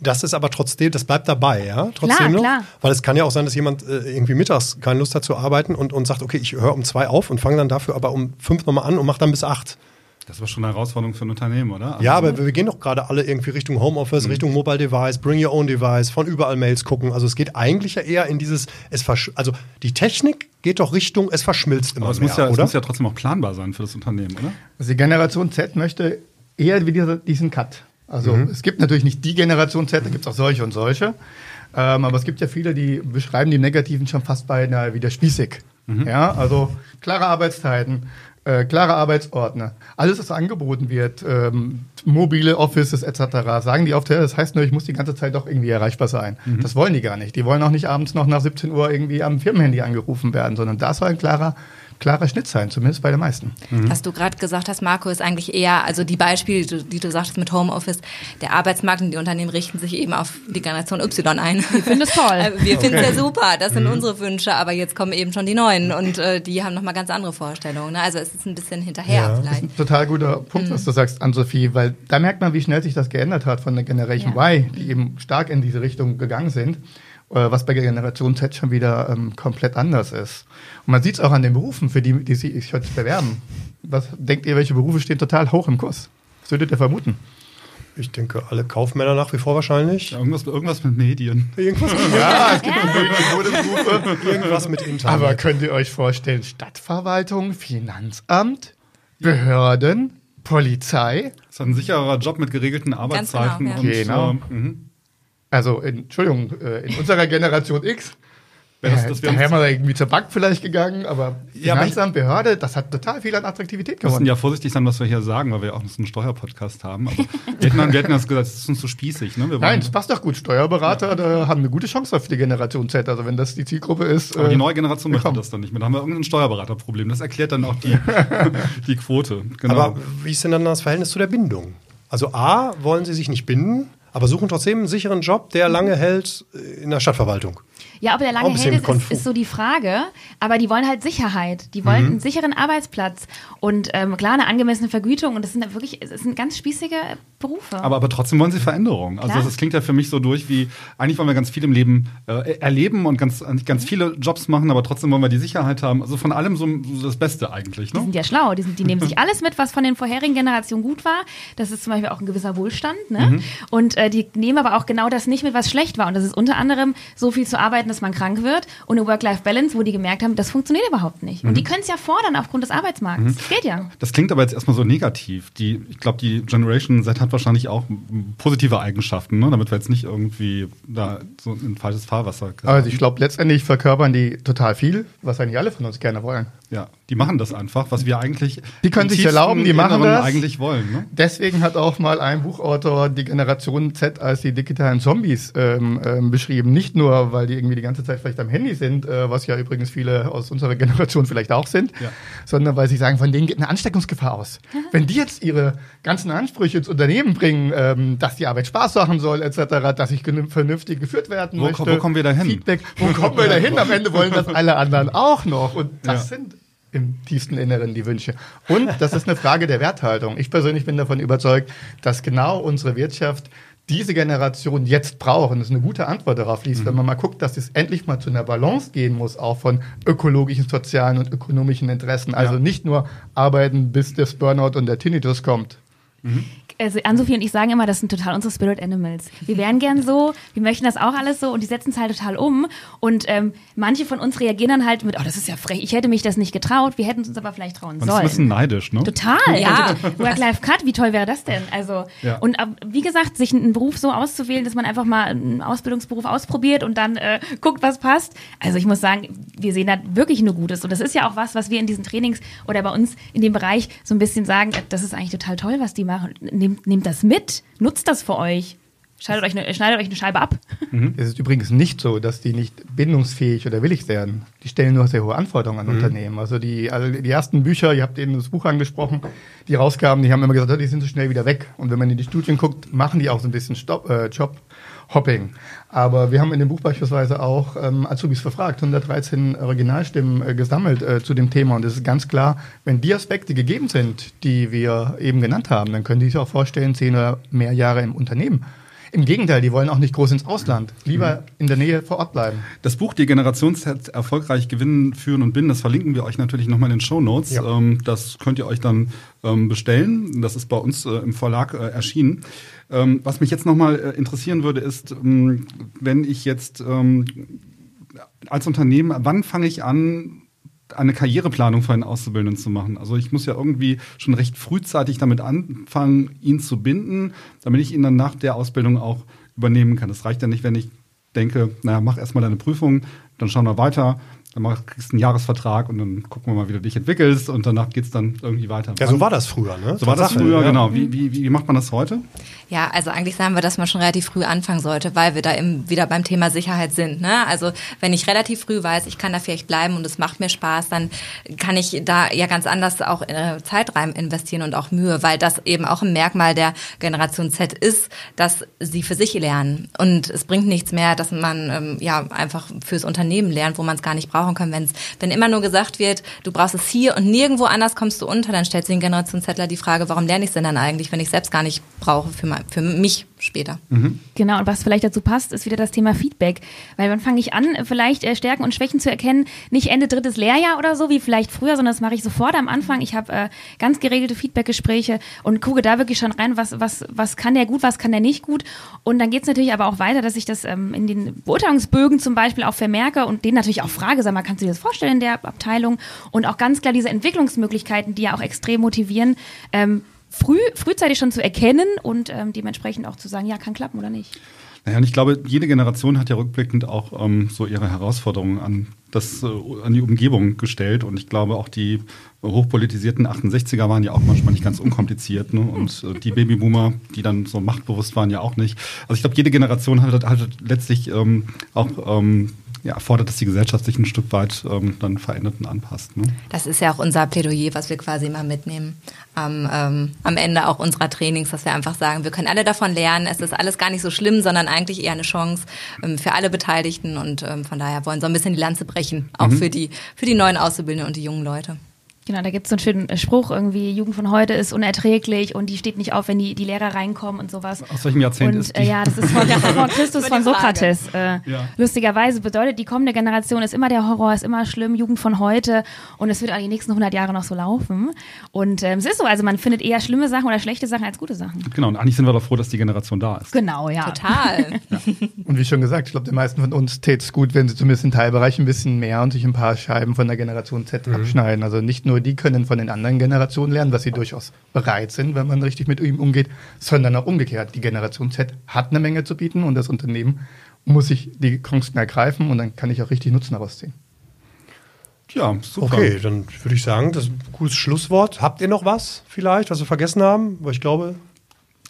das ist aber trotzdem, das bleibt dabei, ja? Trotzdem Klar, noch. klar. Weil es kann ja auch sein, dass jemand äh, irgendwie mittags keine Lust hat zu arbeiten und, und sagt, okay, ich höre um zwei auf und fange dann dafür aber um fünf nochmal an und mache dann bis acht. Das war schon eine Herausforderung für ein Unternehmen, oder? Ja, Also- aber wir gehen doch gerade alle irgendwie Richtung Homeoffice, Richtung Mobile Device, Bring Your Own Device, von überall Mails gucken. Also es geht eigentlich ja eher in dieses, es versch also die Technik geht doch Richtung, es verschmilzt immer aber es mehr, muss, ja, es oder? muss ja trotzdem auch planbar sein für das Unternehmen, oder? Also die Generation Z möchte eher wie dieser, diesen Cut. Also es gibt natürlich nicht die Generation Z, da gibt es auch solche und solche. Ähm, aber es gibt ja viele, die beschreiben die Negativen schon fast beinahe wieder spießig. Ja, also klare Arbeitszeiten, äh, klare Arbeitsordner, alles, was angeboten wird, ähm, mobile Offices etc., sagen die oft, das heißt nur, ich muss die ganze Zeit doch irgendwie erreichbar sein. Das wollen die gar nicht. Die wollen auch nicht abends noch nach 17 Uhr irgendwie am Firmenhandy angerufen werden, sondern da soll ein klarer, klarer Schnitt sein, zumindest bei den meisten. Was du gerade gesagt hast, Marco, ist eigentlich eher, also die Beispiele, die du, die du sagtest mit Homeoffice, der Arbeitsmarkt und die Unternehmen richten sich eben auf die Generation Y ein. Wir finden es toll. Wir finden es ja super, das sind unsere Wünsche, aber jetzt kommen eben schon die Neuen und äh, die haben nochmal ganz andere Vorstellungen. Ne? Also es ist ein bisschen hinterher Ja. vielleicht. ein total guter Punkt, was du sagst, Ann-Sophie, weil da merkt man, wie schnell sich das geändert hat von der Generation Ja. Y, die eben stark in diese Richtung gegangen sind, äh, was bei der Generation Z schon wieder ähm, komplett anders ist. Und man sieht es auch an den Berufen, für die, die sich heute bewerben. Was denkt ihr, welche Berufe stehen total hoch im Kurs? Was würdet ihr vermuten? Ich denke, alle Kaufmänner nach wie vor wahrscheinlich. Ja, irgendwas, irgendwas mit Medien. Irgendwas, Ja, es gibt Berufe. irgendwas mit Internet. Aber könnt ihr euch vorstellen, Stadtverwaltung, Finanzamt, Behörden, Polizei? Das ist ein sicherer Job mit geregelten Ganz Arbeitszeiten. genau, und, Genau. äh, Also, Entschuldigung, äh, in unserer Generation X das- Ja, das da wäre- wären wir irgendwie zur Bank vielleicht gegangen, aber Ja, aber Finanzamt, Behörde, das hat total viel an Attraktivität Wir müssen gewonnen. ja vorsichtig sein, was wir hier sagen, weil wir ja auch so einen Steuerpodcast haben. Aber wir, hätten, wir hätten das gesagt, das ist uns zu spießig. Ne? Wir Nein, das passt doch gut. Steuerberater, da haben eine gute Chance auf die Generation Z. Also wenn das die Zielgruppe ist. aber die äh, neue Generation möchte willkommen. das dann nicht mehr. Da haben wir irgendein Steuerberaterproblem. Das erklärt dann auch die, die Quote. Genau. Aber wie ist denn dann das Verhältnis zu der Bindung? Also A, wollen sie sich nicht binden, aber suchen trotzdem einen sicheren Job, der lange hält äh, in der Stadtverwaltung. Ja, ob der lange hält, ist, ist, so die Frage. Aber die wollen halt Sicherheit. Die wollen einen sicheren Arbeitsplatz und ähm, klar eine angemessene Vergütung. Und das sind wirklich, es sind ganz spießige Berufe. Aber, aber trotzdem wollen sie Veränderungen. Also Klar. das klingt ja für mich so durch wie, eigentlich wollen wir ganz viel im Leben äh, erleben und ganz, ganz viele Jobs machen, aber trotzdem wollen wir die Sicherheit haben. Also von allem so, so das Beste eigentlich. die Ne? sind ja schlau. Die, sind, die nehmen sich alles mit, was von den vorherigen Generationen gut war. Das ist zum Beispiel auch ein gewisser Wohlstand. Ne? Mhm. Und äh, die nehmen aber auch genau das nicht mit, was schlecht war. Und das ist unter anderem so viel zu arbeiten, dass man krank wird und eine Work-Life-Balance, wo die gemerkt haben, das funktioniert überhaupt nicht. Mhm. Und die können es ja fordern aufgrund des Arbeitsmarkts. Das geht ja. Das klingt aber jetzt erstmal so negativ. Die, ich glaube, die Generation Z hat wahrscheinlich auch positive Eigenschaften, ne? damit wir jetzt nicht irgendwie da so ein falsches Fahrwasser geraten. Also ich glaube, letztendlich verkörpern die total viel, was eigentlich alle von uns gerne wollen. Ja, die machen das einfach, was wir eigentlich Die können sich erlauben, die machen Inneren das. eigentlich wollen. Ne? Deswegen hat auch mal ein Buchautor die Generation Z als die digitalen Zombies ähm, ähm, beschrieben. Nicht nur, weil die irgendwie die ganze Zeit vielleicht am Handy sind, äh, was ja übrigens viele aus unserer Generation vielleicht auch sind, Ja. sondern weil sie sagen, von denen geht eine Ansteckungsgefahr aus. Wenn die jetzt ihre ganzen Ansprüche ins Unternehmen bringen, ähm, dass die Arbeit Spaß machen soll, etc., dass ich vernünftig geführt werden Wo- möchte. wo kommen wir da hin? Feedback. Wo kommen wir da hin? Am Ende wollen das alle anderen auch noch. Und das Ja. sind im tiefsten Inneren die Wünsche. Und das ist eine Frage der Werthaltung. Ich persönlich bin davon überzeugt, dass genau unsere Wirtschaft diese Generation jetzt braucht. Und es eine gute Antwort darauf liest, wenn man mal guckt, dass es endlich mal zu einer Balance gehen muss, auch von ökologischen, sozialen und ökonomischen Interessen. Also nicht nur arbeiten, bis das Burnout und der Tinnitus kommt. Also Ann-Sophie und ich sagen immer, das sind total unsere Spirit Animals. Wir wären gern so, wir möchten das auch alles so und die setzen es halt total um. Und ähm, manche von uns reagieren dann halt mit, oh, das ist ja frech, ich hätte mich das nicht getraut, wir hätten es uns aber vielleicht trauen Man ist ein sollen. bisschen neidisch, ne? Total. Ja. Also, Work-Life-Cut, wie toll wäre das denn? Also, Ja. und äh, wie gesagt, sich einen Beruf so auszuwählen, dass man einfach mal einen Ausbildungsberuf ausprobiert und dann äh, guckt, was passt. Also ich muss sagen, wir sehen da wirklich nur Gutes. Und das ist ja auch was, was wir in diesen Trainings oder bei uns in dem Bereich so ein bisschen sagen, äh, das ist eigentlich total toll, was die machen. Nehmt, nehmt das mit, nutzt das für euch. Schneidet euch, eine, schneidet euch eine Scheibe ab. Es ist übrigens nicht so, dass die nicht bindungsfähig oder willig werden. Die stellen nur sehr hohe Anforderungen an Unternehmen. Also die, also die ersten Bücher, ihr habt eben das Buch angesprochen, die rauskamen, die haben immer gesagt, die sind so schnell wieder weg. Und wenn man in die Studien guckt, machen die auch so ein bisschen Stopp, äh, Job-Hopping. Aber wir haben in dem Buch beispielsweise auch ähm, Azubis verfragt, 113 Originalstimmen äh, gesammelt äh, zu dem Thema. Und es ist ganz klar, wenn die Aspekte gegeben sind, die wir eben genannt haben, dann können die sich auch vorstellen, zehn oder mehr Jahre im Unternehmen. Im Gegenteil, die wollen auch nicht groß ins Ausland. Lieber in der Nähe vor Ort bleiben. Das Buch Die Generationsset erfolgreich gewinnen, führen und binden, das verlinken wir euch natürlich nochmal in den Show Notes. Ja. Ähm, das könnt ihr euch dann ähm, bestellen. Das ist bei uns äh, im Verlag äh, erschienen. Ähm, was mich jetzt nochmal äh, interessieren würde, ist, wenn ich jetzt als Unternehmen, wann fange ich an, eine Karriereplanung für einen Auszubildenden zu machen. Also ich muss ja irgendwie schon recht frühzeitig damit anfangen, ihn zu binden, damit ich ihn dann nach der Ausbildung auch übernehmen kann. Das reicht ja nicht, wenn ich denke, naja, mach erstmal deine Prüfung, dann schauen wir weiter, dann kriegst du einen Jahresvertrag und dann gucken wir mal, wie du dich entwickelst und danach geht's dann irgendwie weiter. Ja, so war das früher, ne? So war das früher, ja. genau. Wie, wie, wie macht man das heute? Ja, also eigentlich sagen wir, dass man schon relativ früh anfangen sollte, weil wir da eben wieder beim Thema Sicherheit sind. Ne? Also wenn ich relativ früh weiß, ich kann da vielleicht bleiben und es macht mir Spaß, dann kann ich da ja ganz anders auch äh, Zeit rein investieren und auch Mühe, weil das eben auch ein Merkmal der Generation Z ist, dass sie für sich lernen. Und es bringt nichts mehr, dass man ähm, ja einfach fürs Unternehmen lernt, wo man es gar nicht brauchen kann. Wenn's, wenn immer nur gesagt wird, du brauchst es hier und nirgendwo anders kommst du unter, dann stellt sich ein Generation Zettler die Frage, warum lerne ich es denn dann eigentlich, wenn ich selbst gar nicht brauche für, mein, für mich später. Genau, und was vielleicht dazu passt, ist wieder das Thema Feedback. Weil wann fange ich an, vielleicht äh, Stärken und Schwächen zu erkennen? Nicht Ende drittes Lehrjahr oder so, wie vielleicht früher, sondern das mache ich sofort am Anfang. Ich habe äh, ganz geregelte Feedbackgespräche und gucke da wirklich schon rein, was, was, was kann der gut, was kann der nicht gut. Und dann geht es natürlich aber auch weiter, dass ich das ähm, in den Beurteilungsbögen zum Beispiel auch vermerke und den natürlich auch frage, sag mal, kannst du dir das vorstellen in der Abteilung? Und auch ganz klar diese Entwicklungsmöglichkeiten, die ja auch extrem motivieren, ähm, früh, frühzeitig schon zu erkennen und ähm, dementsprechend auch zu sagen, ja, kann klappen oder nicht. Naja, und ich glaube, jede Generation hat ja rückblickend auch ähm, so ihre Herausforderungen an, das, äh, an die Umgebung gestellt. Und ich glaube, auch die hochpolitisierten 68er waren ja auch manchmal nicht ganz unkompliziert. Ne? Und äh, die Babyboomer, die dann so machtbewusst waren, ja auch nicht. Also ich glaube, jede Generation hat, hat letztlich ähm, auch ähm, ja, erfordert, dass die Gesellschaft sich ein Stück weit ähm, dann verändert und anpasst. Ne? Das ist ja auch unser Plädoyer, was wir quasi immer mitnehmen. Am, ähm, am Ende auch unserer Trainings, dass wir einfach sagen, wir können alle davon lernen. Es ist alles gar nicht so schlimm, sondern eigentlich eher eine Chance ähm, für alle Beteiligten. Und ähm, von daher wollen wir so ein bisschen die Lanze brechen, auch für, die, für die neuen Auszubildenden und die jungen Leute. Genau, da gibt es so einen schönen äh, Spruch, irgendwie, Jugend von heute ist unerträglich und die steht nicht auf, wenn die, die Lehrer reinkommen und sowas. Aus welchem Jahrzehnt und, ist die? Äh, ja, das ist von, von Christus von. Sokrates. Äh, Ja. Lustigerweise bedeutet, die kommende Generation ist immer der Horror, ist immer schlimm, Jugend von heute und es wird auch die nächsten 100 Jahre noch so laufen. Und ähm, es ist so, also man findet eher schlimme Sachen oder schlechte Sachen als gute Sachen. Genau, und eigentlich sind wir doch froh, dass die Generation da ist. Genau, ja. Total. Und wie schon gesagt, ich glaube, den meisten von uns täte es gut, wenn sie zumindest in Teilbereichen ein bisschen mehr und sich ein paar Scheiben von der Generation Z abschneiden. Also nicht nur die können von den anderen Generationen lernen, was sie durchaus bereit sind, wenn man richtig mit ihm umgeht, sondern auch umgekehrt. Die Generation Z hat eine Menge zu bieten und das Unternehmen muss sich die Chancen ergreifen und dann kann ich auch richtig Nutzen daraus ziehen. Ja, super. Okay, dann würde ich sagen, das ist ein cooles Schlusswort. Habt ihr noch was vielleicht, was wir vergessen haben? Weil ich glaube,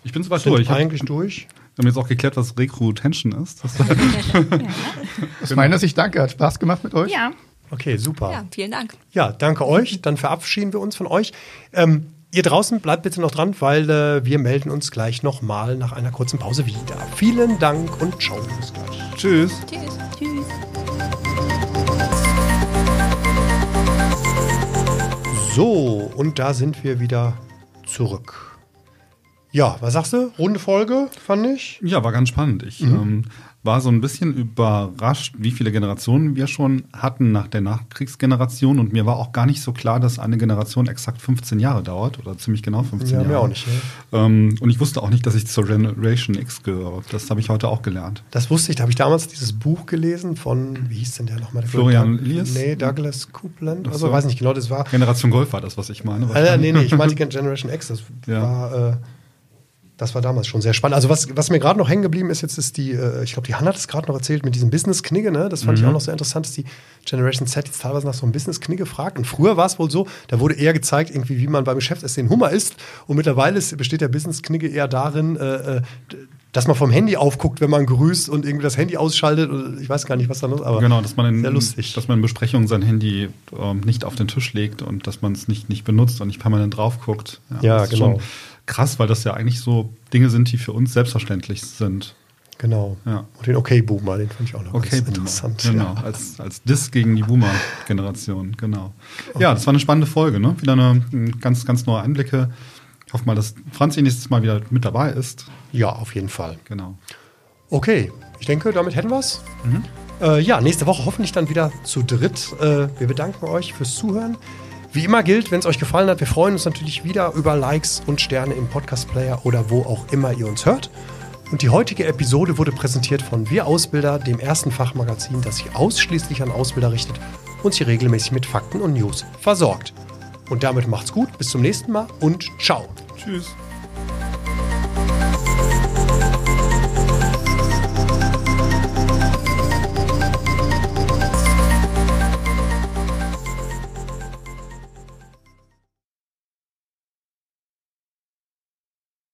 Ich bin soweit durch. Hab, eigentlich durch. wir haben jetzt auch geklärt, was Recruitation ist. Das Aus meiner Sicht danke, hat Spaß gemacht mit euch. Ja. Okay, super. ja, vielen Dank. Ja, danke euch. Dann verabschieden wir uns von euch. Ähm, ihr draußen bleibt bitte noch dran, weil äh, wir melden uns gleich nochmal nach einer kurzen Pause wieder. Vielen Dank und ciao. Bis gleich. Tschüss. Tschüss. Tschüss. So, und da sind wir wieder zurück. Ja, was sagst du? Runde Folge, fand ich. Ja, war ganz spannend. Ich ähm, war so ein bisschen überrascht, wie viele Generationen wir schon hatten nach der Nachkriegsgeneration. Und mir war auch gar nicht so klar, dass eine Generation exakt 15 Jahre dauert oder ziemlich genau 15 Ja, Jahre. mir auch nicht. Ne? Ähm, und ich wusste auch nicht, dass ich zur Generation X gehöre. Das habe ich heute auch gelernt. Das wusste ich, da habe ich damals dieses Buch gelesen von, wie hieß denn der nochmal? Der Florian Doug- Elias? Nee, Douglas Coupland. Also so. weiß nicht genau, das war. Generation Golf war das, was ich meine. Äh, nee, nee, ich meinte Generation X. Das Ja. war. Äh, das war damals schon sehr spannend. Also was, was mir gerade noch hängen geblieben ist, jetzt ist die, äh, ich glaube, die Hanna hat es gerade noch erzählt mit diesem Business-Knigge, ne? Das fand ich auch noch sehr interessant, dass die Generation Z jetzt teilweise nach so einem Business-Knigge fragt. Und früher war es wohl so, da wurde eher gezeigt, irgendwie, wie man beim Geschäftsessen den Hummer isst. Und mittlerweile ist, besteht der Business-Knigge eher darin, äh, äh, dass man vom Handy aufguckt, wenn man grüßt und irgendwie das Handy ausschaltet. Und ich weiß gar nicht, was da los ist, aber Genau, dass man, in, sehr lustig. dass man in Besprechungen sein Handy ähm, nicht auf den Tisch legt und dass man es nicht, nicht benutzt und nicht permanent drauf guckt. Ja, ist genau. schon krass, weil das ja eigentlich so Dinge sind, die für uns selbstverständlich sind. genau. Ja. Und den Okay-Boomer, den fand ich auch noch Okay, ganz interessant. Genau, Ja. als, als Diss gegen die Boomer-Generation, genau. Ja, das war eine spannende Folge, ne? Wieder eine ganz, ganz neue Einblicke. Ich hoffe mal, dass Franzi nächstes Mal wieder mit dabei ist. ja, auf jeden Fall. Genau. Okay, ich denke, damit hätten wir es. Äh, ja, nächste Woche hoffentlich dann wieder zu dritt. Äh, wir bedanken euch fürs Zuhören. Wie immer gilt, wenn es euch gefallen hat, wir freuen uns natürlich wieder über Likes und Sterne im Podcast-Player oder wo auch immer ihr uns hört. Und die heutige Episode wurde präsentiert von Wir Ausbilder, dem ersten Fachmagazin, das sich ausschließlich an Ausbilder richtet und sie regelmäßig mit Fakten und News versorgt. Und damit macht's gut, bis zum nächsten Mal und ciao. Tschüss.